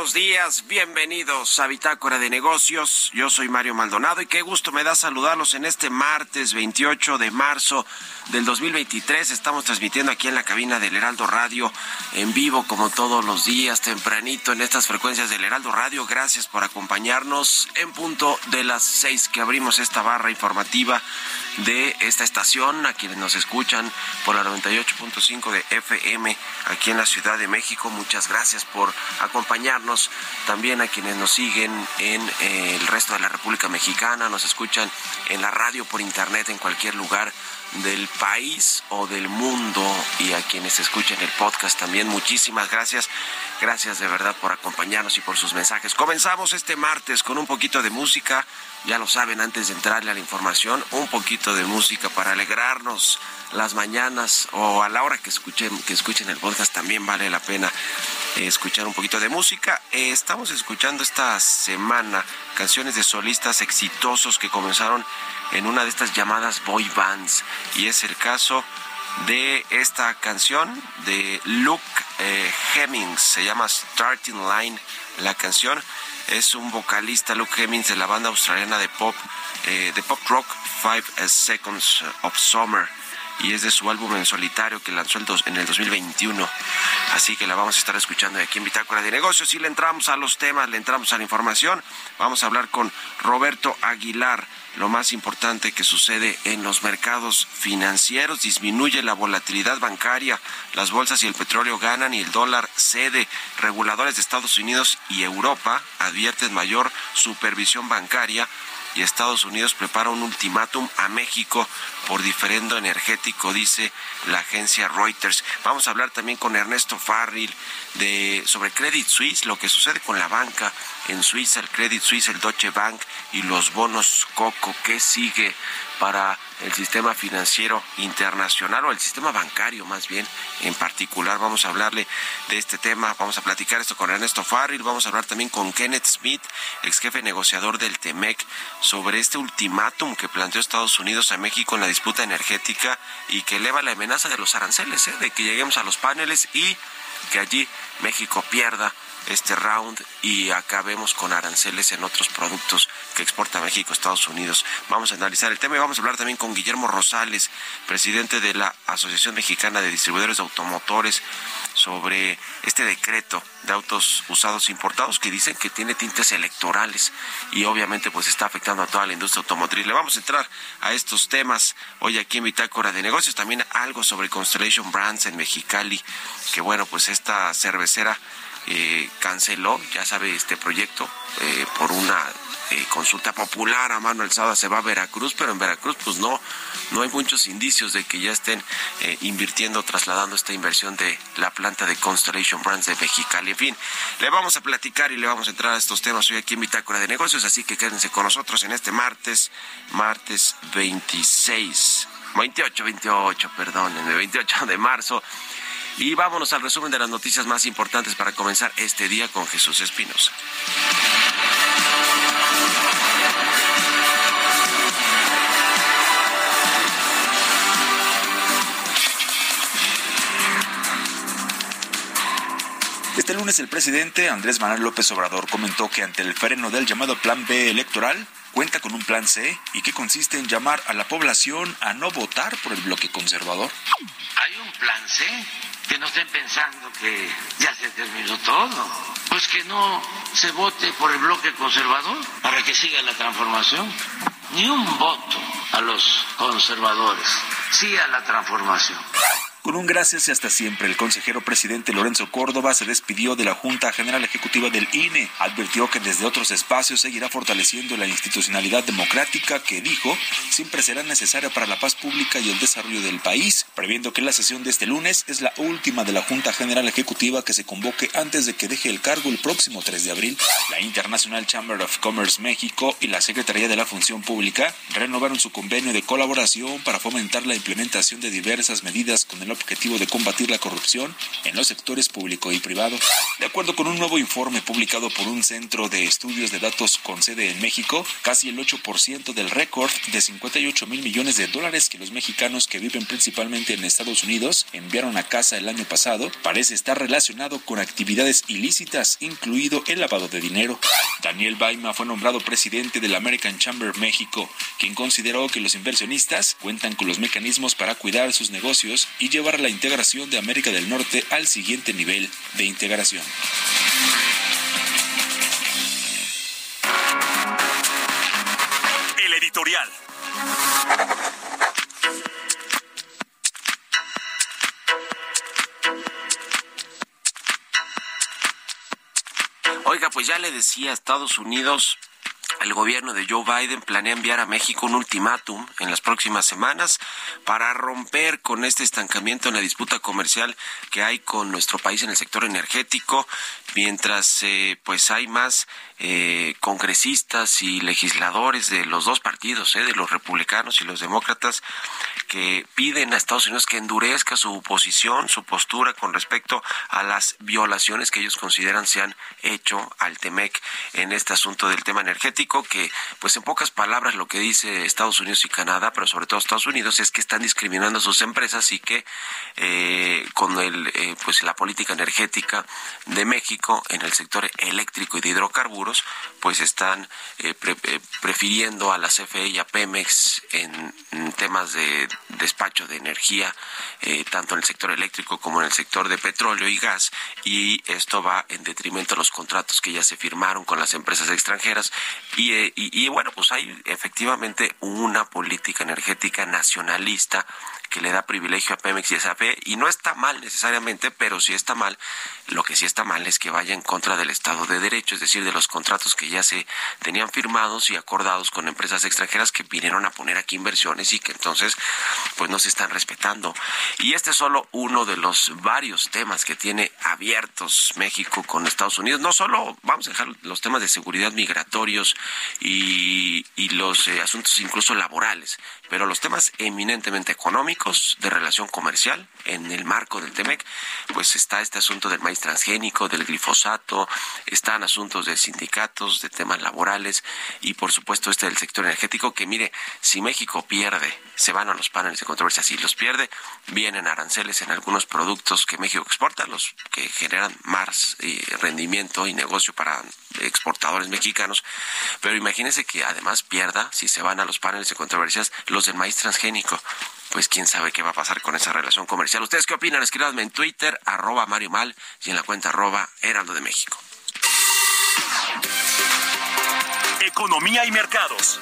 Buenos días, bienvenidos a Bitácora de Negocios. Yo soy Mario Maldonado y qué gusto me da saludarlos en este martes 28 de marzo del 2023. Estamos transmitiendo aquí en la cabina del Heraldo Radio en vivo como todos los días, tempranito en estas frecuencias del Heraldo Radio. Gracias por acompañarnos en punto de las seis que abrimos esta barra informativa de esta estación, a quienes nos escuchan por la 98.5 de FM aquí en la Ciudad de México. Muchas gracias por acompañarnos. También a quienes nos siguen en eh, el resto de la República Mexicana, nos escuchan en la radio por internet en cualquier lugar del país o del mundo y a quienes escuchen el podcast también muchísimas gracias. Gracias de verdad por acompañarnos y por sus mensajes. Comenzamos este martes con un poquito de música. Ya lo saben, antes de entrarle a la información, un poquito de música para alegrarnos las mañanas o a la hora que escuchen, que escuchen el podcast también vale la pena eh, escuchar un poquito de música. Eh, estamos escuchando esta semana canciones de solistas exitosos que comenzaron en una de estas llamadas boy bands. Y es el caso de esta canción de Luke eh, Hemmings, se llama Starting Line la canción. Es un vocalista, Luke Hemmings, de la banda australiana de pop, eh, de pop rock Five Seconds of Summer y es de su álbum en solitario que lanzó en el 2021. Así que la vamos a estar escuchando aquí en Bitácora de Negocios y le entramos a los temas, le entramos a la información. Vamos a hablar con Roberto Aguilar. Lo más importante que sucede en los mercados financieros, disminuye la volatilidad bancaria, las bolsas y el petróleo ganan y el dólar cede. Reguladores de Estados Unidos y Europa advierten mayor supervisión bancaria y Estados Unidos prepara un ultimátum a México por diferendo energético, dice la agencia Reuters. Vamos a hablar también con Ernesto Farril de sobre Credit Suisse, lo que sucede con la banca en Suiza, el Credit Suisse, el Deutsche Bank y los bonos Qué sigue para el sistema financiero internacional o el sistema bancario más bien en particular. Vamos a hablarle de este tema, vamos a platicar esto con Ernesto Farril, vamos a hablar también con Kenneth Smith, ex jefe negociador del TEMEC, sobre este ultimátum que planteó Estados Unidos a México en la disputa energética y que eleva la amenaza de los aranceles, ¿eh? de que lleguemos a los paneles y que allí México pierda este round y acabemos con aranceles en otros productos que exporta México, Estados Unidos. Vamos a analizar el tema y vamos a hablar también con Guillermo Rosales, presidente de la Asociación Mexicana de Distribuidores de Automotores, sobre este decreto de autos usados importados que dicen que tiene tintes electorales y obviamente pues está afectando a toda la industria automotriz. Le vamos a entrar a estos temas hoy aquí en Bitácora de Negocios, también algo sobre Constellation Brands en Mexicali, que bueno, pues esta cervecera eh, canceló, ya sabe, este proyecto eh, por una eh, consulta popular a mano alzada se va a Veracruz, pero en Veracruz pues no, no hay muchos indicios de que ya estén invirtiendo, trasladando esta inversión de la planta de Constellation Brands de Mexicali. En fin, le vamos a platicar y le vamos a entrar a estos temas hoy aquí en Bitácora de Negocios, así que quédense con nosotros en este martes, martes 26. 28, 28, perdón, el 28 de marzo y vámonos al resumen de las noticias más importantes para comenzar este día con Jesús Espinosa. Este lunes el presidente Andrés Manuel López Obrador comentó que ante el freno del llamado Plan B electoral, cuenta con un plan C y que consiste en llamar a la población a no votar por el bloque conservador. Hay un plan C que no estén pensando que ya se terminó todo. Pues que no se vote por el bloque conservador para que siga la transformación. Ni un voto a los conservadores, sí a la transformación. Con un gracias y hasta siempre, el consejero presidente Lorenzo Córdoba se despidió de la Junta General Ejecutiva del INE. Advirtió que desde otros espacios seguirá fortaleciendo la institucionalidad democrática que, dijo, siempre será necesaria para la paz pública y el desarrollo del país, previendo que la sesión de este lunes es la última de la Junta General Ejecutiva que se convoque antes de que deje el cargo el próximo 3 de abril. La International Chamber of Commerce México y la Secretaría de la Función Pública renovaron su convenio de colaboración para fomentar la implementación de diversas medidas con el objetivo de combatir la corrupción en los sectores público y privado. De acuerdo con un nuevo informe publicado por un centro de estudios de datos con sede en México, casi el 8% del récord de 58 mil millones de dólares que los mexicanos que viven principalmente en Estados Unidos enviaron a casa el año pasado parece estar relacionado con actividades ilícitas, incluido el lavado de dinero. Daniel Baima fue nombrado presidente de la American Chamber México, quien consideró que los inversionistas cuentan con los mecanismos para cuidar sus negocios y llevar la integración de América del Norte al siguiente nivel de integración. El editorial. Oiga, pues ya le decía, Estados Unidos el gobierno de Joe Biden planea enviar a México un ultimátum en las próximas semanas para romper con este estancamiento en la disputa comercial que hay con nuestro país en el sector energético, mientras eh, pues hay más eh, congresistas y legisladores de los dos partidos, eh, de los republicanos y los demócratas, que piden a Estados Unidos que endurezca su posición, su postura con respecto a las violaciones que ellos consideran se han hecho al TEMEC en este asunto del tema energético, que pues en pocas palabras lo que dice Estados Unidos y Canadá, pero sobre todo Estados Unidos, es que están discriminando a sus empresas y que eh, con el, eh, pues la política energética de México en el sector eléctrico y de hidrocarburos, pues están eh, prefiriendo a la CFE y a Pemex en temas de despacho de energía, eh, tanto en el sector eléctrico como en el sector de petróleo y gas, y esto va en detrimento de los contratos que ya se firmaron con las empresas extranjeras. Y, eh, y bueno, pues hay efectivamente una política energética nacionalista que le da privilegio a Pemex y a SAP y no está mal necesariamente, pero sí está mal. Lo que sí está mal es que vaya en contra del Estado de Derecho, es decir, de los contratos que ya se tenían firmados y acordados con empresas extranjeras que vinieron a poner aquí inversiones y que entonces pues no se están respetando. Y este es solo uno de los varios temas que tiene abiertos México con Estados Unidos. No solo vamos a dejar los temas de seguridad migratorios y, los eh, asuntos incluso laborales, pero los temas eminentemente económicos de relación comercial en el marco del TEMEC, pues está este asunto del maíz transgénico, del glifosato, están asuntos de sindicatos, de temas laborales y por supuesto este del sector energético que mire, si México pierde, se van a los paneles de controversia, si los pierde, vienen aranceles en algunos productos que México exporta, los que generan más eh, rendimiento y negocio para exportadores mexicanos, pero imagínense que además pierda, si se van a los paneles de controversias, los del maíz transgénico. Pues quién sabe qué va a pasar con esa relación comercial. ¿Ustedes qué opinan? Escríbanme en Twitter, arroba Mario Mal, y en la cuenta arroba Heraldo de México. Economía y mercados.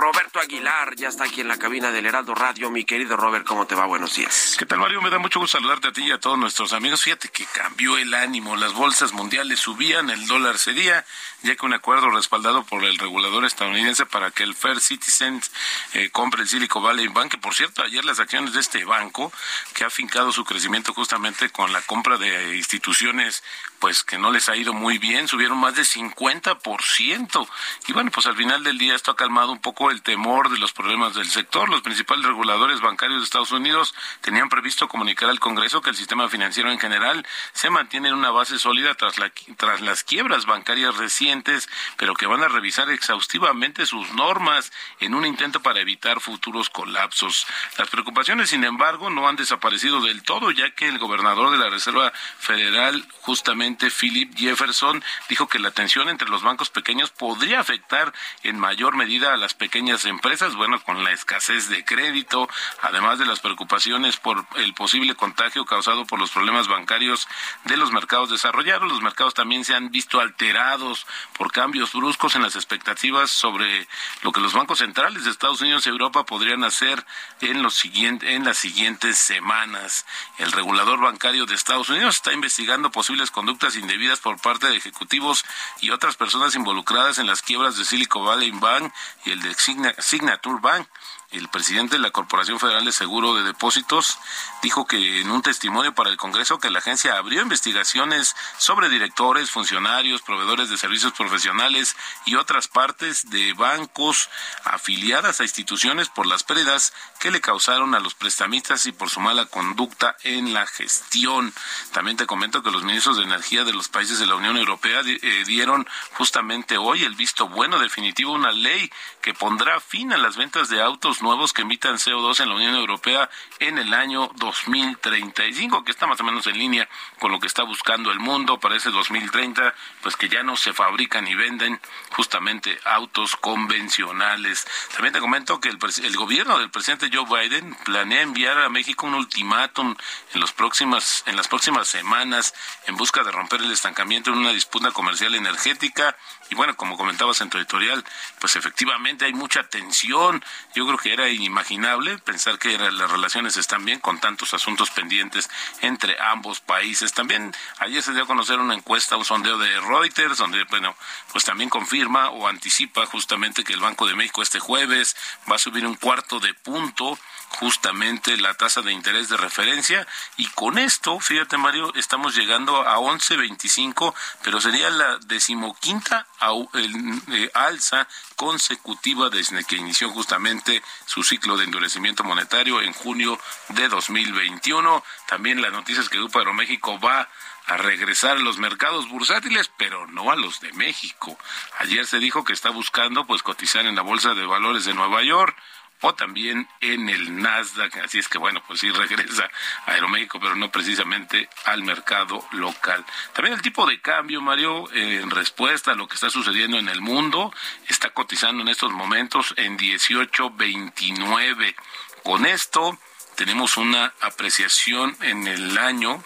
Roberto Aguilar ya está aquí en la cabina del Heraldo Radio. Mi querido Robert, ¿cómo te va? Buenos días. ¿Qué tal, Mario? Me da mucho gusto saludarte a ti y a todos nuestros amigos. Fíjate que cambió el ánimo. Las bolsas mundiales subían, el dólar cedía, ya que un acuerdo respaldado por el regulador estadounidense para que el Fair Citizens eh, compre el Silicon Valley Bank, por cierto, ayer las acciones de este banco, que ha fincado su crecimiento justamente con la compra de instituciones pues que no les ha ido muy bien, subieron más de 50%. Y bueno, pues al final del día esto ha calmado un poco el temor de los problemas del sector. Los principales reguladores bancarios de Estados Unidos tenían previsto comunicar al Congreso que el sistema financiero en general se mantiene en una base sólida tras, la, tras las quiebras bancarias recientes, pero que van a revisar exhaustivamente sus normas en un intento para evitar futuros colapsos. Las preocupaciones, sin embargo, no han desaparecido del todo, ya que el gobernador de la Reserva Federal justamente Philip Jefferson dijo que la tensión entre los bancos pequeños podría afectar en mayor medida a las pequeñas empresas, bueno, con la escasez de crédito, además de las preocupaciones por el posible contagio causado por los problemas bancarios de los mercados desarrollados. Los mercados también se han visto alterados por cambios bruscos en las expectativas sobre lo que los bancos centrales de Estados Unidos y Europa podrían hacer en los en las siguientes semanas. El regulador bancario de Estados Unidos está investigando posibles conductas indebidas por parte de ejecutivos y otras personas involucradas en las quiebras de Silicon Valley Bank y el de Signature Bank el presidente de la Corporación Federal de Seguro de Depósitos dijo que en un testimonio para el Congreso que la agencia abrió investigaciones sobre directores, funcionarios, proveedores de servicios profesionales y otras partes de bancos afiliadas a instituciones por las pérdidas que le causaron a los prestamistas y por su mala conducta en la gestión. También te comento que los ministros de Energía de los países de la Unión Europea eh, dieron justamente hoy el visto bueno definitivo una ley que pondrá fin a las ventas de autos nuevos que emitan CO2 en la Unión Europea en el año 2035, que está más o menos en línea con lo que está buscando el mundo para ese 2030, pues que ya no se fabrican y venden justamente autos convencionales. También te comento que el, el gobierno del presidente Joe Biden planea enviar a México un ultimátum en, los próximas, en las próximas semanas en busca de romper el estancamiento en una disputa comercial energética Y bueno, como comentabas en tu editorial, pues efectivamente hay mucha tensión. Yo creo que era inimaginable pensar que las relaciones están bien con tantos asuntos pendientes entre ambos países. También ayer se dio a conocer una encuesta, un sondeo de Reuters, donde, bueno, pues también confirma o anticipa justamente que el Banco de México este jueves va a subir un cuarto de punto justamente la tasa de interés de referencia y con esto, fíjate Mario, estamos llegando a 11.25, pero sería la decimoquinta eh, alza consecutiva desde que inició justamente su ciclo de endurecimiento monetario en junio de 2021. También la noticia es que Grupo Aeroméxico va a regresar a los mercados bursátiles, pero no a los de México. Ayer se dijo que está buscando pues cotizar en la Bolsa de Valores de Nueva York o también en el Nasdaq. Así es que bueno, pues sí regresa a Aeroméxico, pero no precisamente al mercado local. También el tipo de cambio, Mario, en respuesta a lo que está sucediendo en el mundo, está cotizando en estos momentos en 18.29. Con esto tenemos una apreciación en el año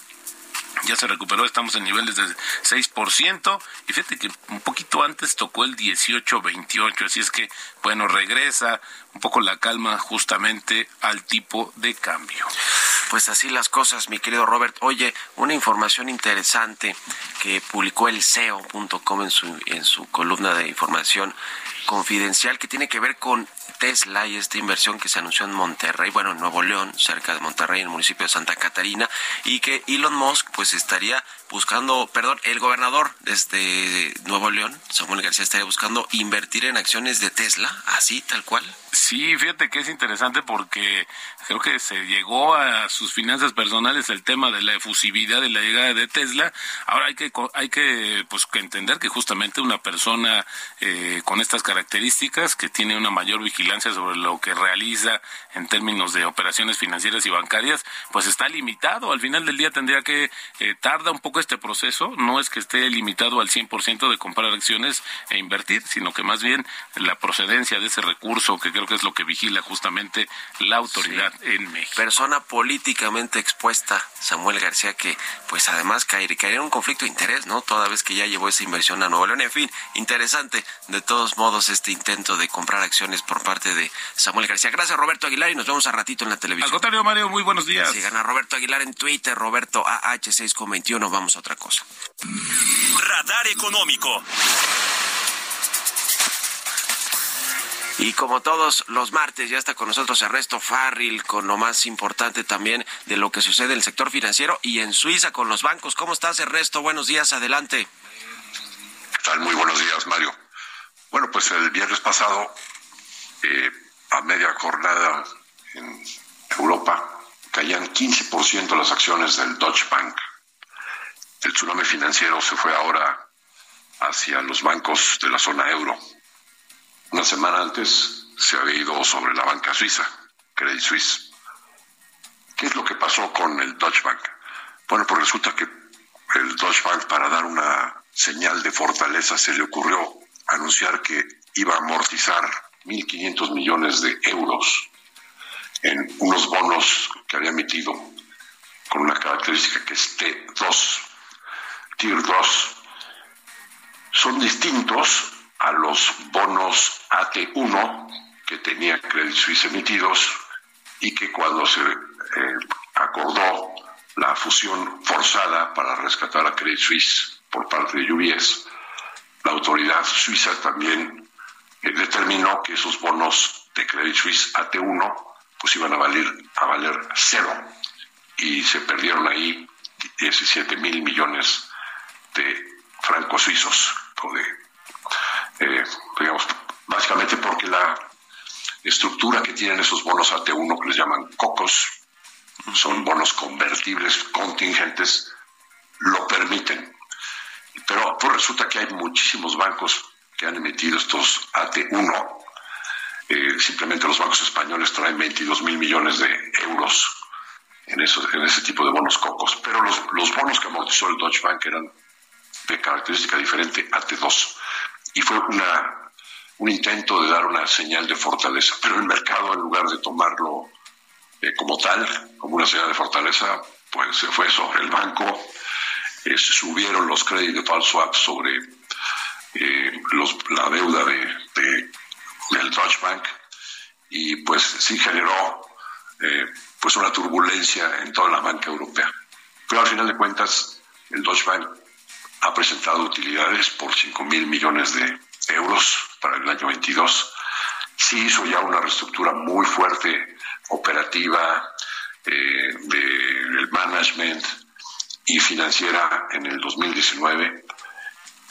ya se recuperó, estamos en niveles de 6%, y fíjate que un poquito antes tocó el 18-28, así es que, bueno, regresa un poco la calma justamente al tipo de cambio. Pues así las cosas, mi querido Robert. Oye, una información interesante que publicó el SEO.com en su, en su columna de información confidencial que tiene que ver con Tesla y esta inversión que se anunció en Monterrey, bueno, en Nuevo León, cerca de Monterrey, en el municipio de Santa Catarina, y que Elon Musk pues estaría buscando, perdón, el gobernador desde Nuevo León, Samuel García, estaría buscando invertir en acciones de Tesla, así, tal cual. Sí, fíjate que es interesante porque creo que se llegó a sus finanzas personales el tema de la efusividad de la llegada de Tesla. Ahora hay que hay que pues que entender que justamente una persona eh, con estas características que tiene una mayor vigilancia sobre lo que realiza en términos de operaciones financieras y bancarias, pues está limitado. Al final del día tendría que eh, tarda un poco este proceso. No es que esté limitado al 100% de comprar acciones e invertir, sino que más bien la procedencia de ese recurso que creo que es lo que vigila justamente la autoridad en México. Persona políticamente expuesta, Samuel García, que pues además caería, caería en un conflicto de interés, ¿no? Toda vez que ya llevó esa inversión a Nuevo León. En fin, interesante de todos modos este intento de comprar acciones por parte de Samuel García. Gracias, Roberto Aguilar, y nos vemos a ratito en la televisión. Al contrario, Mario, muy buenos días. Sigan a Roberto Aguilar en Twitter, Roberto AH621. Vamos a otra cosa. Radar económico. Y como todos los martes, ya está con nosotros Ernesto Farril, con lo más importante también de lo que sucede en el sector financiero y en Suiza con los bancos. ¿Cómo estás, Ernesto? Buenos días, adelante. ¿Qué tal? Muy buenos días, Mario. Bueno, pues el viernes pasado, eh, a media jornada en Europa, caían 15% las acciones del Deutsche Bank. El tsunami financiero se fue ahora hacia los bancos de la zona euro una semana antes se había ido sobre la banca suiza, Credit Suisse. ¿Qué es lo que pasó con el Deutsche Bank? Bueno, pues resulta que el Deutsche Bank, para dar una señal de fortaleza, se le ocurrió anunciar que iba a amortizar 1.500 millones de euros en unos bonos que había emitido con una característica que es T2, Tier 2. Son distintos a los bonos AT1 que tenía Credit Suisse emitidos y que cuando se eh, acordó la fusión forzada para rescatar a Credit Suisse por parte de UBS, la autoridad suiza también eh, determinó que esos bonos de Credit Suisse AT1 pues iban a valer, a valer cero y se perdieron ahí 17 mil millones de francos suizos o de eh, digamos, básicamente porque la estructura que tienen esos bonos AT1 que les llaman COCOS, son bonos convertibles contingentes, lo permiten. Pero pues resulta que hay muchísimos bancos que han emitido estos AT1. Eh, simplemente los bancos españoles traen 22 mil millones de euros en, esos, en ese tipo de bonos cocos. Pero los, los bonos que amortizó el Deutsche Bank eran de característica diferente, AT2 y fue una, un intento de dar una señal de fortaleza, pero el mercado en lugar de tomarlo eh, como tal, como una señal de fortaleza, pues se fue sobre el banco, eh, subieron los credit default swaps sobre eh, la deuda de, del Deutsche Bank. Y pues sí generó eh, pues una turbulencia en toda la banca europea. Pero al final de cuentas, el Deutsche Bank ha presentado utilidades por 5 mil millones de euros para el año 22. Sí hizo ya una reestructura muy fuerte, operativa, eh, del management y financiera en el 2019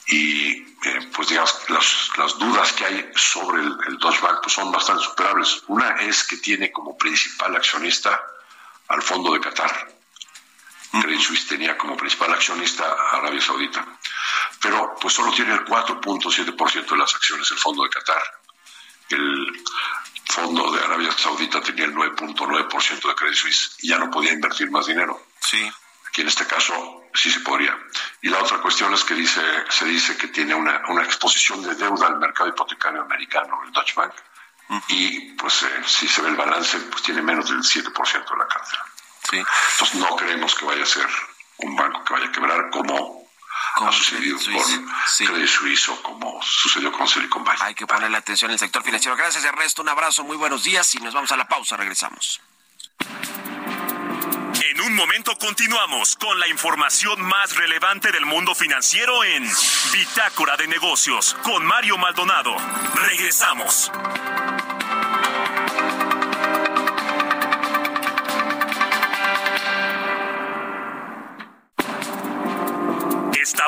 y eh, pues digamos las, las, dudas que hay sobre el, el Bank pues son bastante superables. Una es que tiene como principal accionista al Fondo de Qatar. Credit Suisse tenía como principal accionista a Arabia Saudita, pero pues solo tiene el 4.7% de las acciones el Fondo de Qatar. El Fondo de Arabia Saudita tenía el 9.9% de Credit Suisse y ya no podía invertir más dinero. Sí. Aquí en este caso sí se podría. Y la otra cuestión es que dice, se dice que tiene una, una exposición de deuda al mercado hipotecario americano, el Deutsche Bank, y pues eh, si se ve el balance, pues tiene menos del 7% de la cartera. Sí. Entonces no creemos que vaya a ser un banco que vaya a quebrar como ha sucedido con sí. Credit Suisse o como sucedió con Silicon Valley. Hay que ponerle atención al sector financiero. Gracias, Ernesto. Un abrazo, muy buenos días y nos vamos a la pausa. Regresamos. En un momento continuamos con la información más relevante del mundo financiero en Bitácora de Negocios con Mario Maldonado. Regresamos.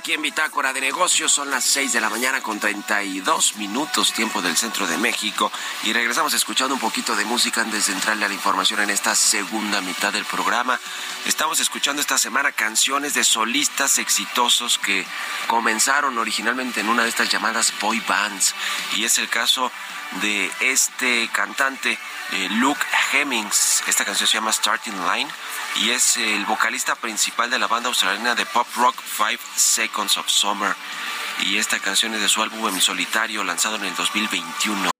Aquí en Bitácora de Negocios. Son las 6 de la mañana con 32 minutos, tiempo del centro de México. Y regresamos escuchando un poquito de música antes de entrarle a la información en esta segunda mitad del programa. Estamos escuchando esta semana canciones de solistas exitosos que comenzaron originalmente en una de estas llamadas boy bands. Y es el caso de este cantante, eh, Luke Hemmings. Esta canción se llama Starting Line y es el vocalista principal de la banda australiana de pop rock Five Seconds of Summer. Y esta canción es de su álbum en solitario lanzado en el 2021.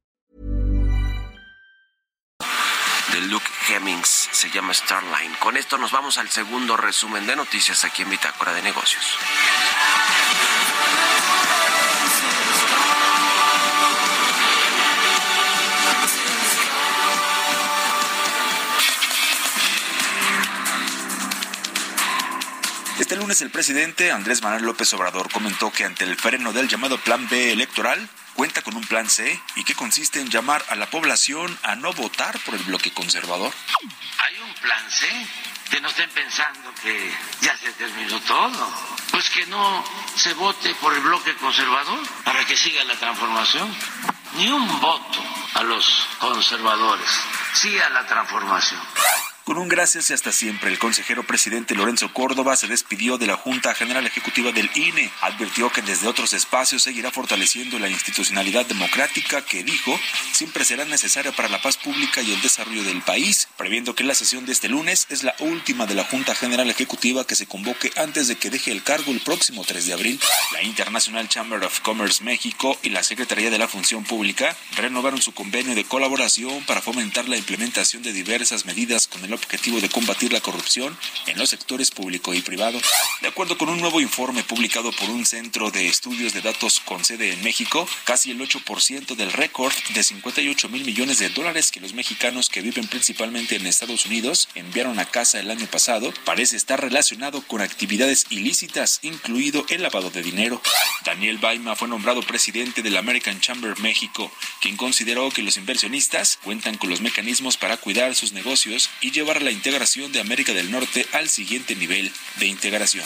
Hemmings se llama Starline. Con esto nos vamos al segundo resumen de noticias aquí en Bitácora de Negocios. Este lunes el presidente Andrés Manuel López Obrador comentó que ante el freno del llamado Plan B electoral, cuenta con un plan C y que consiste en llamar a la población a no votar por el bloque conservador. Hay un plan C, que no estén pensando que ya se terminó todo. Pues que no se vote por el bloque conservador para que siga la transformación. Ni un voto a los conservadores, sí a la transformación. Con un gracias y hasta siempre, el consejero presidente Lorenzo Córdoba se despidió de la Junta General Ejecutiva del INE. Advirtió que desde otros espacios seguirá fortaleciendo la institucionalidad democrática que, dijo, siempre será necesaria para la paz pública y el desarrollo del país, previendo que la sesión de este lunes es la última de la Junta General Ejecutiva que se convoque antes de que deje el cargo el próximo 3 de abril. La International Chamber of Commerce México y la Secretaría de la Función Pública renovaron su convenio de colaboración para fomentar la implementación de diversas medidas con el objetivo de combatir la corrupción en los sectores público y privado. De acuerdo con un nuevo informe publicado por un centro de estudios de datos con sede en México, casi el 8% del récord de 58 mil millones de dólares que los mexicanos que viven principalmente en Estados Unidos enviaron a casa el año pasado parece estar relacionado con actividades ilícitas, incluido el lavado de dinero. Daniel Baima fue nombrado presidente del American Chamber México, quien consideró que los inversionistas cuentan con los mecanismos para cuidar sus negocios y llevar la integración de América del Norte al siguiente nivel de integración.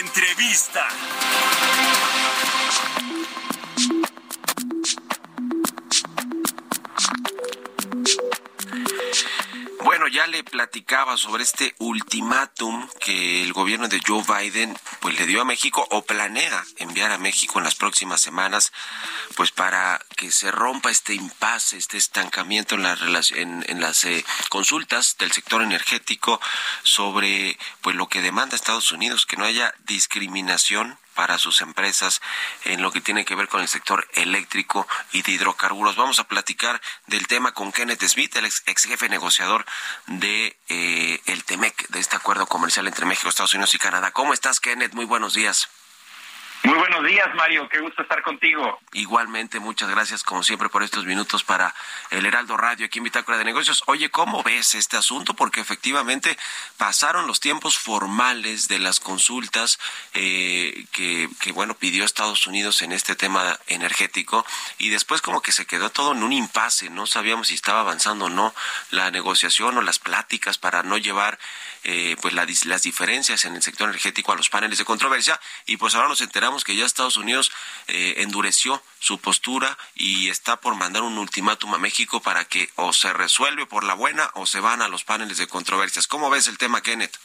Entrevista. Bueno, ya le platicaba sobre este ultimátum que el gobierno de Joe Biden pues le dio a México o planea enviar a México en las próximas semanas pues para que se rompa este impasse, este estancamiento en, la en, en las eh, consultas del sector energético sobre pues lo que demanda Estados Unidos, que no haya discriminación para sus empresas en lo que tiene que ver con el sector eléctrico y de hidrocarburos. Vamos a platicar del tema con Kenneth Smith, el ex, jefe negociador de eh, el TEMEC, de este acuerdo comercial entre México, Estados Unidos y Canadá. ¿Cómo estás, Kenneth? Muy buenos días. Muy buenos días, Mario. Qué gusto estar contigo. Igualmente, muchas gracias, como siempre, por estos minutos para el Heraldo Radio aquí en Bitácora de Negocios. Oye, ¿cómo ves este asunto? Porque efectivamente pasaron los tiempos formales de las consultas eh, que, que, bueno, pidió Estados Unidos en este tema energético y después como que se quedó todo en un impasse. No sabíamos si estaba avanzando o no la negociación o las pláticas para no llevar eh, pues la, las diferencias en el sector energético a los paneles de controversia y pues ahora nos enteramos que ya Estados Unidos eh, endureció su postura y está por mandar un ultimátum a México para que o se resuelve por la buena o se van a los paneles de controversias. ¿Cómo ves el tema, Kenneth?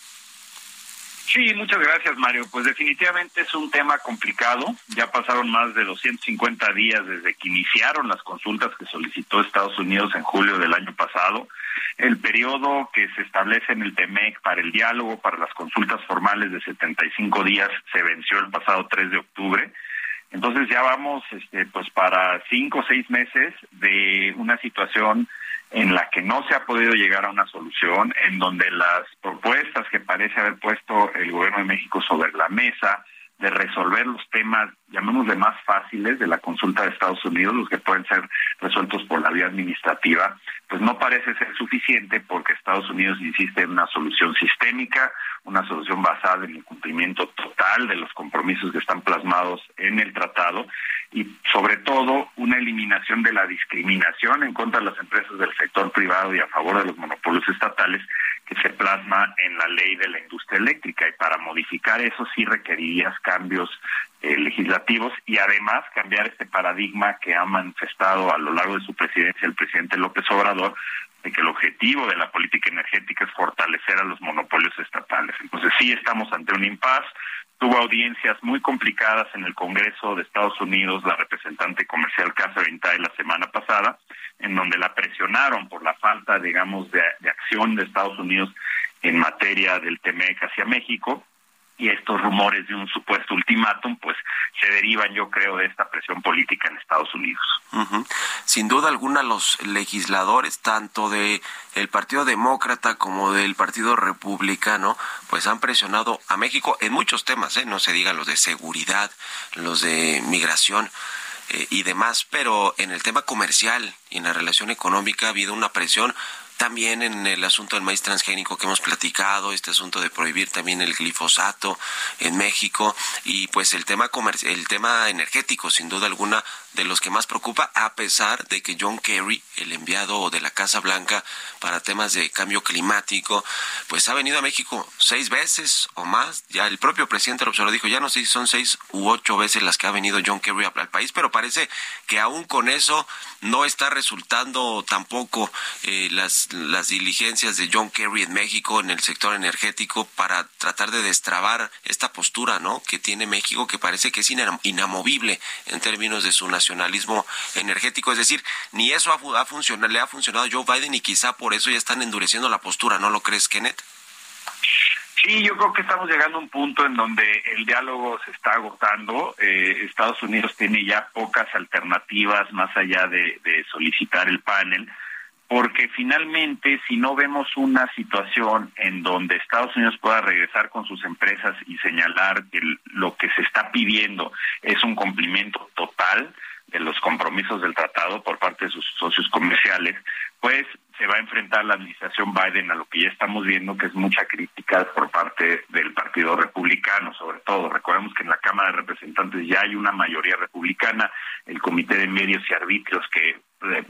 Sí, muchas gracias, Mario. Pues definitivamente es un tema complicado. Ya pasaron más de 250 días desde que iniciaron las consultas que solicitó Estados Unidos en julio del año pasado. El periodo que se establece en el TEMEC para el diálogo, para las consultas formales de 75 días, se venció el pasado 3 de octubre. Entonces ya vamos este, pues para cinco o seis meses de una situación en la que no se ha podido llegar a una solución, en donde las propuestas que parece haber puesto el gobierno de México sobre la mesa de resolver los temas, llamémosle más fáciles, de la consulta de Estados Unidos, los que pueden ser resueltos por la vía administrativa, pues no parece ser suficiente porque Estados Unidos insiste en una solución sistémica, una solución basada en el cumplimiento total de los compromisos que están plasmados en el tratado y sobre todo una eliminación de la discriminación en contra de las empresas del sector privado y a favor de los monopolios estatales que se plasma en la ley de la industria eléctrica. Y para modificar eso sí requerirías cambios eh, legislativos y además cambiar este paradigma que ha manifestado a lo largo de su presidencia el presidente López Obrador de que el objetivo de la política energética es fortalecer a los monopolios estatales. Entonces sí estamos ante un impasse, tuvo audiencias muy complicadas en el Congreso de Estados Unidos, la representante comercial Casa Ventay la semana pasada, en donde la presionaron por la falta, digamos, de, de acción de Estados Unidos en materia del TEMEC hacia México y estos rumores de un supuesto ultimátum, pues se derivan, yo creo, de esta presión política en Estados Unidos. Sin duda alguna, los legisladores, tanto de el Partido Demócrata como del Partido Republicano, pues han presionado a México en muchos temas, ¿eh? no se diga los de seguridad, los de migración. Eh, y demás, pero en el tema comercial y en la relación económica ha habido una presión también en el asunto del maíz transgénico que hemos platicado, este asunto de prohibir también el glifosato en México y pues el tema el tema energético sin duda alguna de los que más preocupa, a pesar de que John Kerry, el enviado de la Casa Blanca para temas de cambio climático, pues ha venido a México seis veces o más. Ya el propio presidente López dijo, ya no sé si son seis u ocho veces las que ha venido John Kerry al país, pero parece que aún con eso no está resultando tampoco eh, las, las diligencias de John Kerry en México en el sector energético para tratar de destrabar esta postura, ¿no? Que tiene México que parece que es inamovible en términos de su nacionalismo energético. Es decir, ni eso ha, funcionado, le ha funcionado a Joe Biden y quizá por eso ya están endureciendo la postura, ¿no lo crees, Kenneth? Sí, yo creo que estamos llegando a un punto en donde el diálogo se está agotando. Eh, Estados Unidos tiene ya pocas alternativas más allá de solicitar el panel porque finalmente si no vemos una situación en donde Estados Unidos pueda regresar con sus empresas y señalar que lo que se está pidiendo es un cumplimiento total de los compromisos del tratado por parte de sus socios comerciales, pues se va a enfrentar la administración Biden a lo que ya estamos viendo, que es mucha crítica por parte del Partido Republicano, sobre todo. Recordemos que en la Cámara de Representantes ya hay una mayoría republicana, el Comité de Medios y Arbitrios que eh,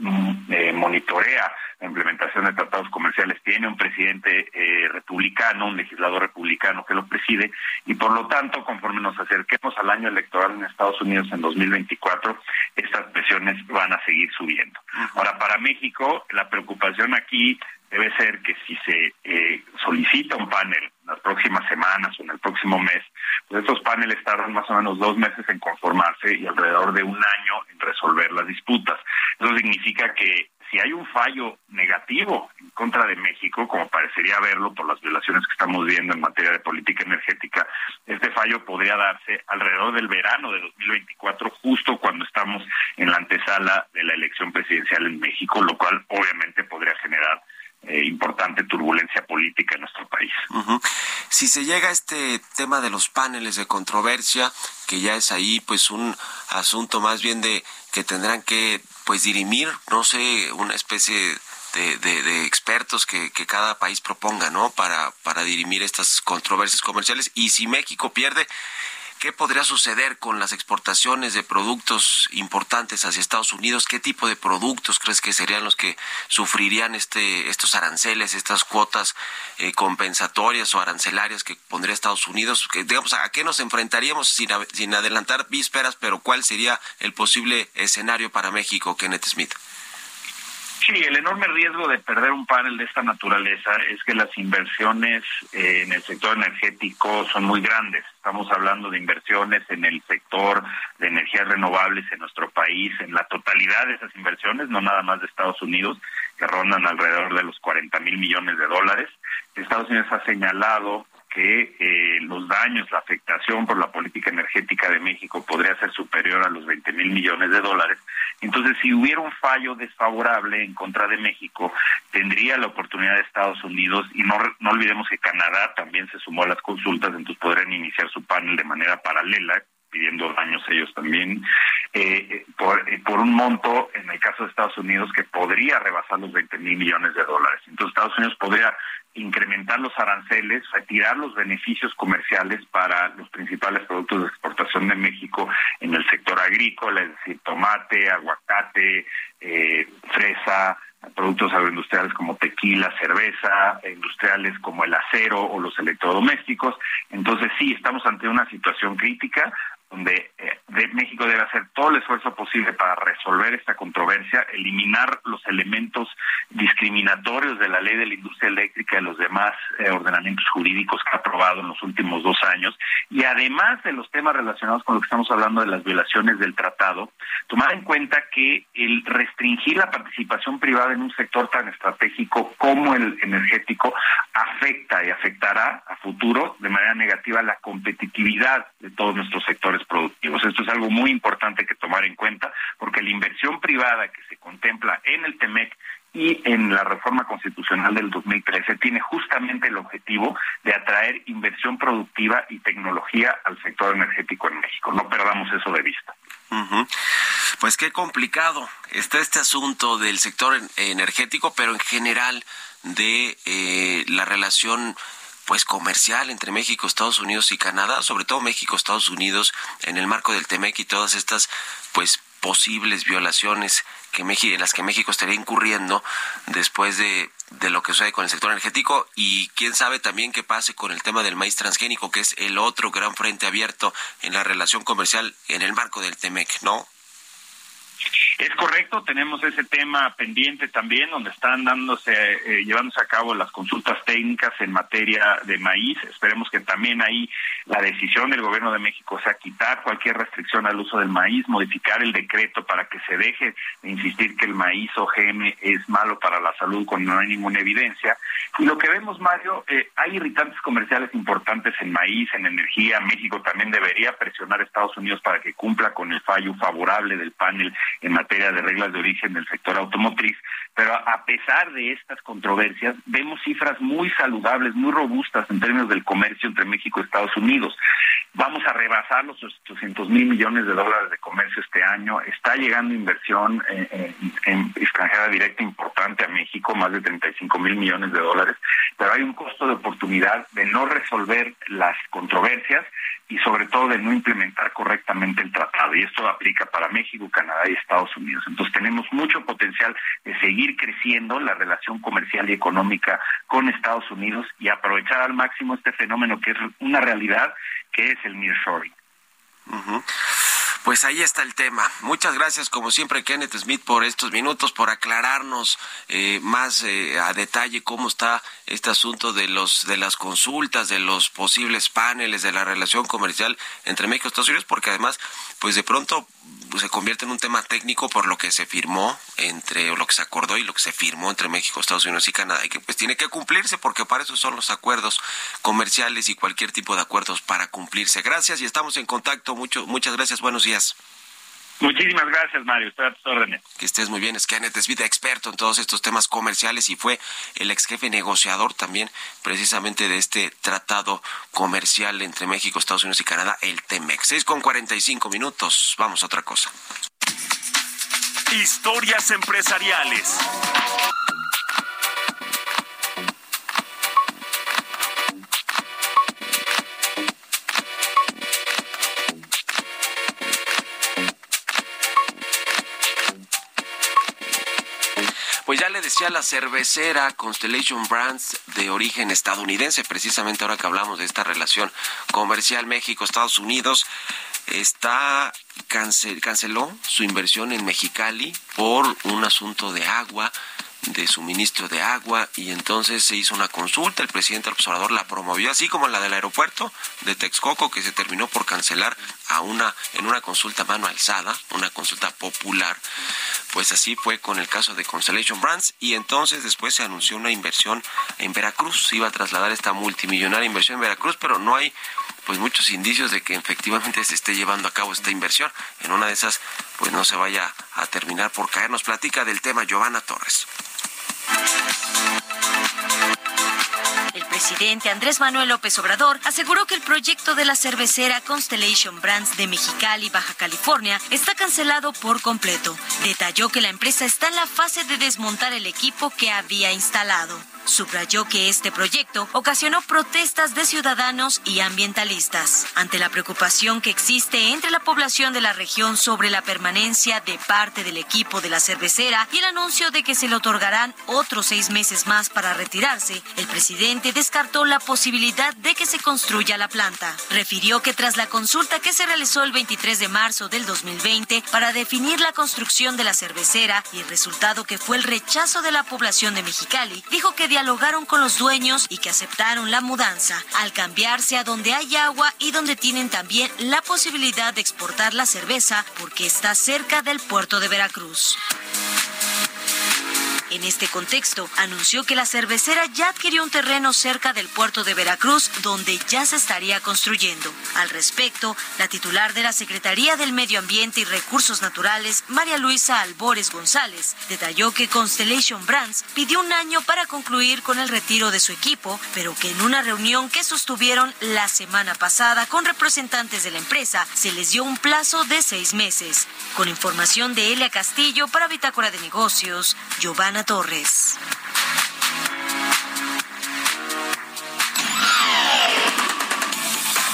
eh, monitorea la implementación de tratados comerciales tiene un presidente eh, republicano, un legislador republicano que lo preside y por lo tanto, conforme nos acerquemos al año electoral en Estados Unidos en 2024, estas presiones van a seguir subiendo. Ahora, para México, la preocupación aquí debe ser que si se eh, solicita un panel en las próximas semanas o en el próximo mes, pues estos paneles tardan más o menos dos meses en conformarse y alrededor de un año en resolver las disputas. Eso significa que si hay un fallo negativo en contra de México, como parecería verlo por las violaciones que estamos viendo en materia de política energética, este fallo podría darse alrededor del verano de 2024, justo cuando estamos en la antesala de la elección presidencial en México, lo cual obviamente podría generar eh, importante turbulencia política en nuestro país. Si se llega a este tema de los paneles de controversia, que ya es ahí pues un asunto más bien de que tendrán que pues dirimir, no sé, una especie de, expertos que, que, cada país proponga, ¿no? Para, para dirimir estas controversias comerciales. Y si México pierde, ¿Qué podría suceder con las exportaciones de productos importantes hacia Estados Unidos? ¿Qué tipo de productos crees que serían los que sufrirían este, estos aranceles, estas cuotas eh, compensatorias o arancelarias que pondría Estados Unidos? digamos, ¿a qué nos enfrentaríamos sin, sin adelantar vísperas, pero cuál sería el posible escenario para México, Kenneth Smith? Sí, el enorme riesgo de perder un panel de esta naturaleza es que las inversiones eh, en el sector energético son muy grandes. Estamos hablando de inversiones en el sector de energías renovables en nuestro país, en la totalidad de esas inversiones, no nada más de Estados Unidos, que rondan alrededor de los 40 mil millones de dólares. Estados Unidos ha señalado que eh, los daños, la afectación por la política energética de México podría ser superior a los 20 mil millones de dólares. Entonces, si hubiera un fallo desfavorable en contra de México, tendría la oportunidad de Estados Unidos, y no, no olvidemos que Canadá también se sumó a las consultas, entonces podrían iniciar su panel de manera paralela, pidiendo daños ellos también, eh, por, por un monto, en el caso de Estados Unidos, que podría rebasar los 20 mil millones de dólares. Entonces Estados Unidos podría incrementar los aranceles, retirar los beneficios comerciales para los principales productos de exportación de México en el sector agrícola, es decir, tomate, aguacate, eh, fresa, productos agroindustriales como tequila, cerveza, industriales como el acero o los electrodomésticos. Entonces sí, estamos ante una situación crítica donde eh, México debe hacer todo el esfuerzo posible para resolver esta controversia, eliminar los elementos discriminatorios de la ley de la industria eléctrica y los demás eh, ordenamientos jurídicos que ha aprobado en los últimos dos años, y además de los temas relacionados con lo que estamos hablando de las violaciones del tratado, tomar en cuenta que el restringir la participación privada en un sector tan estratégico como el energético afecta y afectará a futuro de manera negativa la competitividad de todos nuestros sectores productivos. Esto es algo muy importante que tomar en cuenta porque la inversión privada que se contempla en el TEMEC y en la reforma constitucional del 2013 tiene justamente el objetivo de atraer inversión productiva y tecnología al sector energético en México. No perdamos eso de vista. Pues qué complicado está este asunto del sector energético, pero en general de eh, la relación pues comercial entre México, Estados Unidos y Canadá, sobre todo México, Estados Unidos, en el marco del TEMEC y todas estas pues posibles violaciones que México, en las que México estaría incurriendo después de, de lo que sucede con el sector energético y quién sabe también qué pase con el tema del maíz transgénico, que es el otro gran frente abierto en la relación comercial en el marco del TEMEC, ¿no? Es correcto, tenemos ese tema pendiente también, donde están dándose, eh, llevándose a cabo las consultas técnicas en materia de maíz. Esperemos que también ahí la decisión del gobierno de México sea quitar cualquier restricción al uso del maíz, modificar el decreto para que se deje de insistir que el maíz OGM es malo para la salud cuando no hay ninguna evidencia. Y lo que vemos, Mario, eh, hay irritantes comerciales importantes en maíz, en energía. México también debería presionar a Estados Unidos para que cumpla con el fallo favorable del panel en materia de reglas de origen del sector automotriz, pero a pesar de estas controversias, vemos cifras muy saludables, muy robustas en términos del comercio entre México y Estados Unidos. Vamos a rebasar los 800 mil millones de dólares de comercio este año. Está llegando inversión eh, en extranjera directa importante a México, más de 35 mil millones de dólares, pero hay un costo de oportunidad de no resolver las controversias y sobre todo de no implementar correctamente el tratado. Y esto aplica para México, Canadá y Estados Unidos. Entonces tenemos mucho potencial de seguir creciendo la relación comercial y económica con Estados Unidos y aprovechar al máximo este fenómeno que es una realidad, que es el nearshoring. Pues ahí está el tema. Muchas gracias, como siempre, Kenneth Smith, por estos minutos, por aclararnos eh, más eh, a detalle cómo está este asunto de los de las consultas, de los posibles paneles, de la relación comercial entre México y Estados Unidos, porque además, pues de pronto se convierte en un tema técnico por lo que se firmó entre, o lo que se acordó y lo que se firmó entre México, Estados Unidos y Canadá, y que pues tiene que cumplirse porque para eso son los acuerdos comerciales y cualquier tipo de acuerdos para cumplirse. Gracias y estamos en contacto. Mucho, muchas gracias. Buenos días. Muchísimas gracias, Mario. Estoy a tus órdenes. Que estés muy bien. Es Kenneth Smith, experto en todos estos temas comerciales y fue el ex jefe negociador también precisamente de este tratado comercial entre México, Estados Unidos y Canadá, el TEMEX. 6 con 45 minutos. Vamos a otra cosa. Historias empresariales. Decía la cervecera Constellation Brands de origen estadounidense, precisamente ahora que hablamos de esta relación comercial México-Estados Unidos, está canceló su inversión en Mexicali por un asunto de agua de suministro de agua y entonces se hizo una consulta, el presidente observador la promovió, así como la del aeropuerto de Texcoco, que se terminó por cancelar a una, en una consulta mano alzada, una consulta popular. Pues así fue con el caso de Constellation Brands y entonces después se anunció una inversión en Veracruz, se iba a trasladar esta multimillonaria inversión en Veracruz, pero no hay pues muchos indicios de que efectivamente se esté llevando a cabo esta inversión. En una de esas, pues no se vaya a terminar por caer. Nos platica del tema Giovanna Torres. Presidente Andrés Manuel López Obrador aseguró que el proyecto de la cervecera Constellation Brands de Mexicali, Baja California, está cancelado por completo. Detalló que la empresa está en la fase de desmontar el equipo que había instalado. Subrayó que este proyecto ocasionó protestas de ciudadanos y ambientalistas. Ante la preocupación que existe entre la población de la región sobre la permanencia de parte del equipo de la cervecera y el anuncio de que se le otorgarán otros seis meses más para retirarse, el presidente descartó la posibilidad de que se construya la planta. Refirió que tras la consulta que se realizó el 23 de marzo del 2020 para definir la construcción de la cervecera y el resultado que fue el rechazo de la población de Mexicali, dijo que dialogaron con los dueños y que aceptaron la mudanza al cambiarse a donde hay agua y donde tienen también la posibilidad de exportar la cerveza porque está cerca del puerto de Veracruz. En este contexto, anunció que la cervecera ya adquirió un terreno cerca del puerto de Veracruz donde ya se estaría construyendo. Al respecto, la titular de la Secretaría del Medio Ambiente y Recursos Naturales, María Luisa Albores González, detalló que Constellation Brands pidió un año para concluir con el retiro de su equipo, pero que en una reunión que sostuvieron la semana pasada con representantes de la empresa se les dio un plazo de seis meses. Con información de Elia Castillo para Bitácora de Negocios, Giovanna Torres.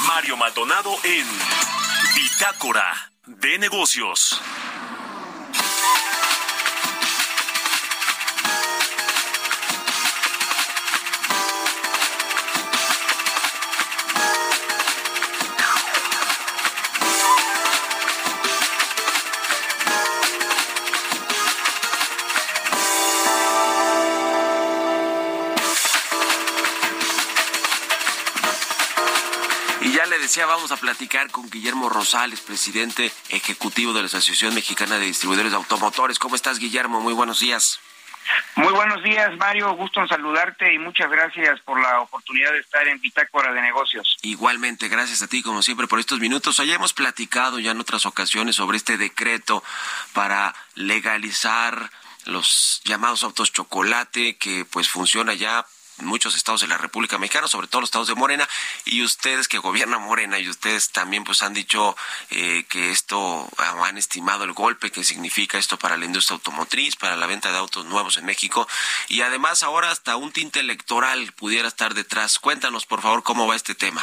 Mario Maldonado en Bitácora de Negocios. Decía, vamos a platicar con Guillermo Rosales, presidente ejecutivo de la Asociación Mexicana de Distribuidores de Automotores. ¿Cómo estás, Guillermo? Muy buenos días. Muy buenos días, Mario. Gusto en saludarte y muchas gracias por la oportunidad de estar en Bitácora de Negocios. Igualmente, gracias a ti, como siempre, por estos minutos. Hoy hemos platicado ya en otras ocasiones sobre este decreto para legalizar los llamados autos chocolate que pues funciona ya muchos estados de la República Mexicana, sobre todo los estados de Morena, y ustedes que gobiernan Morena y ustedes también pues han dicho eh, que esto han estimado el golpe que significa esto para la industria automotriz, para la venta de autos nuevos en México, y además ahora hasta un tinte electoral pudiera estar detrás. Cuéntanos por favor cómo va este tema.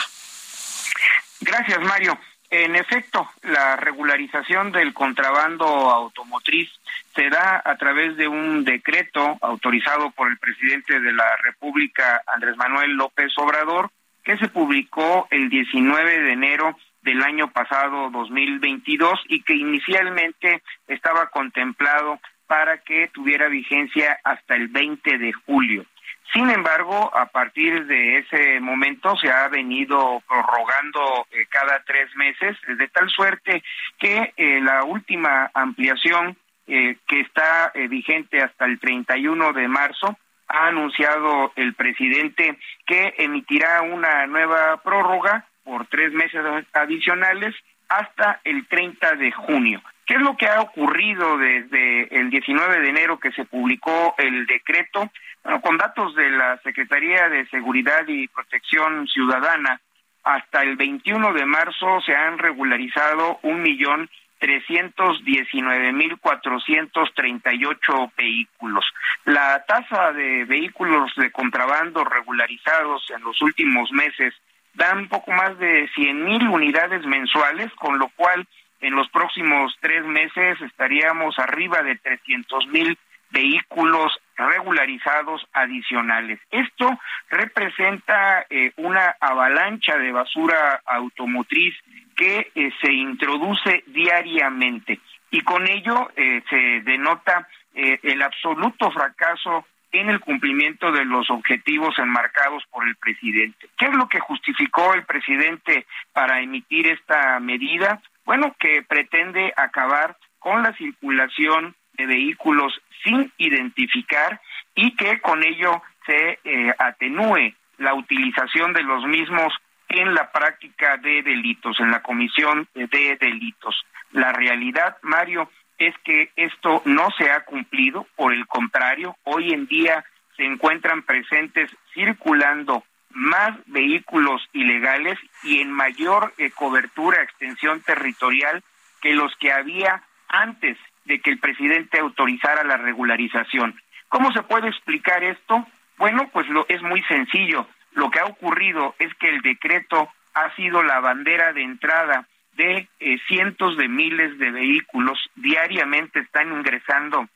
Gracias, Mario. En efecto, la regularización del contrabando automotriz se da a través de un decreto autorizado por el presidente de la República, Andrés Manuel López Obrador, que se publicó el 19 de enero del año pasado 2022 y que inicialmente estaba contemplado para que tuviera vigencia hasta el 20 de julio. Sin embargo, a partir de ese momento se ha venido prorrogando eh, cada tres meses, de tal suerte que eh, la última ampliación eh, que está vigente hasta el 31 de marzo ha anunciado el presidente que emitirá una nueva prórroga por tres meses adicionales hasta el 30 de junio. ¿Qué es lo que ha ocurrido desde el 19 de enero que se publicó el decreto? Bueno, con datos de la Secretaría de Seguridad y Protección Ciudadana, hasta el 21 de marzo se han regularizado un millón trescientos diecinueve mil cuatrocientos treinta y ocho vehículos. La tasa de vehículos de contrabando regularizados en los últimos meses da un poco más de cien mil unidades mensuales, con lo cual en los próximos tres meses estaríamos arriba de trescientos mil vehículos regularizados adicionales. Esto representa eh, una avalancha de basura automotriz que eh, se introduce diariamente y con ello eh, se denota el absoluto fracaso en el cumplimiento de los objetivos enmarcados por el presidente. ¿Qué es lo que justificó el presidente para emitir esta medida? Bueno, que pretende acabar con la circulación de vehículos sin identificar y que con ello se eh, atenúe la utilización de los mismos en la práctica de delitos, en la comisión de delitos. La realidad, Mario, es que esto no se ha cumplido, por el contrario, hoy en día se encuentran presentes circulando más vehículos ilegales y en mayor eh, cobertura, extensión territorial que los que había antes de que el presidente autorizara la regularización. ¿Cómo se puede explicar esto? Bueno, pues lo, es muy sencillo. Lo que ha ocurrido es que el decreto ha sido la bandera de entrada de eh, cientos de miles de vehículos diariamente están ingresando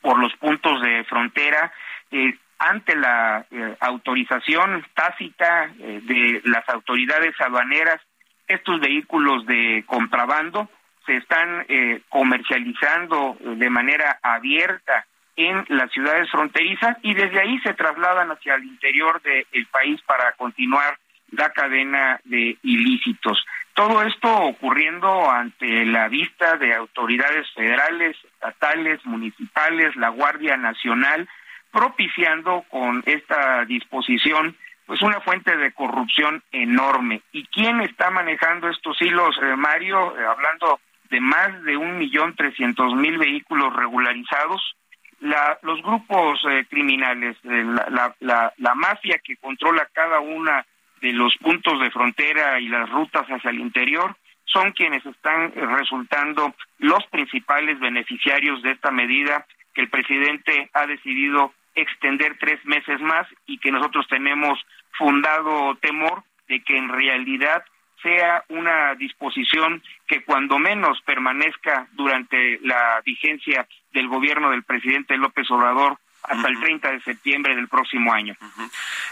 por los puntos de frontera eh, ante la eh, autorización tácita de las autoridades aduaneras estos vehículos de contrabando se están eh, comercializando de manera abierta en las ciudades fronterizas y desde ahí se trasladan hacia el interior del país para continuar la cadena de ilícitos. Todo esto ocurriendo ante la vista de autoridades federales, estatales, municipales, la Guardia Nacional, propiciando con esta disposición pues una fuente de corrupción enorme. ¿Y quién está manejando estos hilos, eh, Mario? Eh, hablando de más de un millón trescientos mil vehículos regularizados, la, los grupos eh, criminales, la, la, mafia que controla cada una de los puntos de frontera y las rutas hacia el interior, son quienes están resultando los principales beneficiarios de esta medida que el presidente ha decidido extender tres meses más y que nosotros tenemos fundado temor de que en realidad sea una disposición que cuando menos permanezca durante la vigencia del gobierno del presidente López Obrador hasta el 30 de septiembre del próximo año.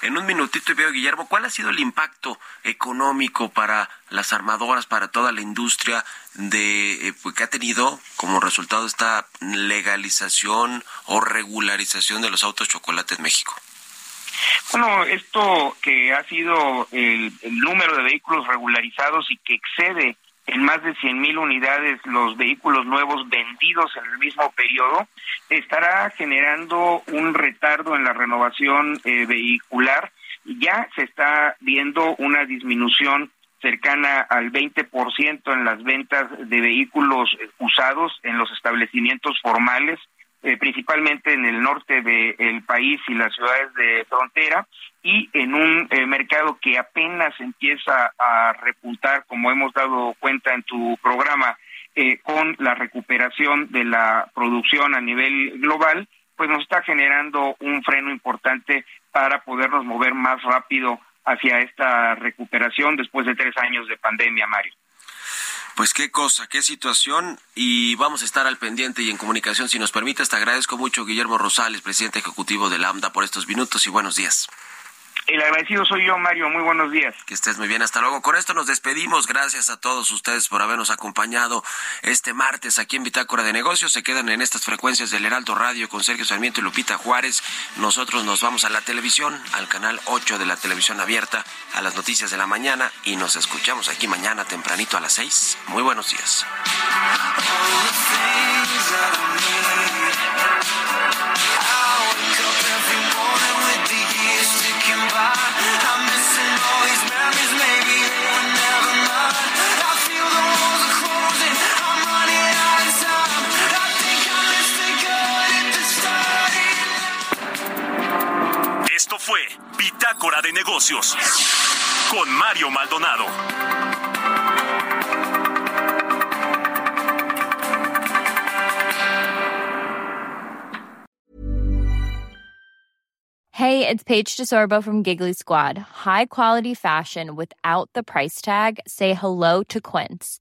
En un minutito, y veo, Guillermo, ¿cuál ha sido el impacto económico para las armadoras, para toda la industria de eh, pues, que ha tenido como resultado esta legalización o regularización de los autos chocolate en México? Bueno, esto que ha sido el, número de vehículos regularizados y que excede en más de 100 mil unidades los vehículos nuevos vendidos en el mismo periodo, estará generando un retardo en la renovación eh, vehicular. Ya se está viendo una disminución cercana al 20% en las ventas de vehículos usados en los establecimientos formales eh, principalmente en el norte del país y las ciudades de frontera, y en un eh, mercado que apenas empieza a repuntar, como hemos dado cuenta en tu programa, eh, con la recuperación de la producción a nivel global, pues nos está generando un freno importante para podernos mover más rápido hacia esta recuperación después de tres años de pandemia, Mario. Pues qué cosa, qué situación y vamos a estar al pendiente y en comunicación si nos permites. Te agradezco mucho Guillermo Rosales, presidente ejecutivo de AMDA por estos minutos y buenos días. El agradecido soy yo, Mario. Muy buenos días. Que estés muy bien. Hasta luego. Con esto nos despedimos. Gracias a todos ustedes por habernos acompañado este martes aquí en Bitácora de Negocios. Se quedan en estas frecuencias del Heraldo Radio con Sergio Sarmiento y Lupita Juárez. Nosotros nos vamos a la televisión, al canal 8 de la televisión abierta, a las noticias de la mañana y nos escuchamos aquí mañana tempranito a las 6. Muy buenos días. Fue Bitácora de Negocios con Mario Maldonado. Hey, it's Paige DeSorbo from Giggly Squad. High quality fashion without the price tag. Say hello to Quince.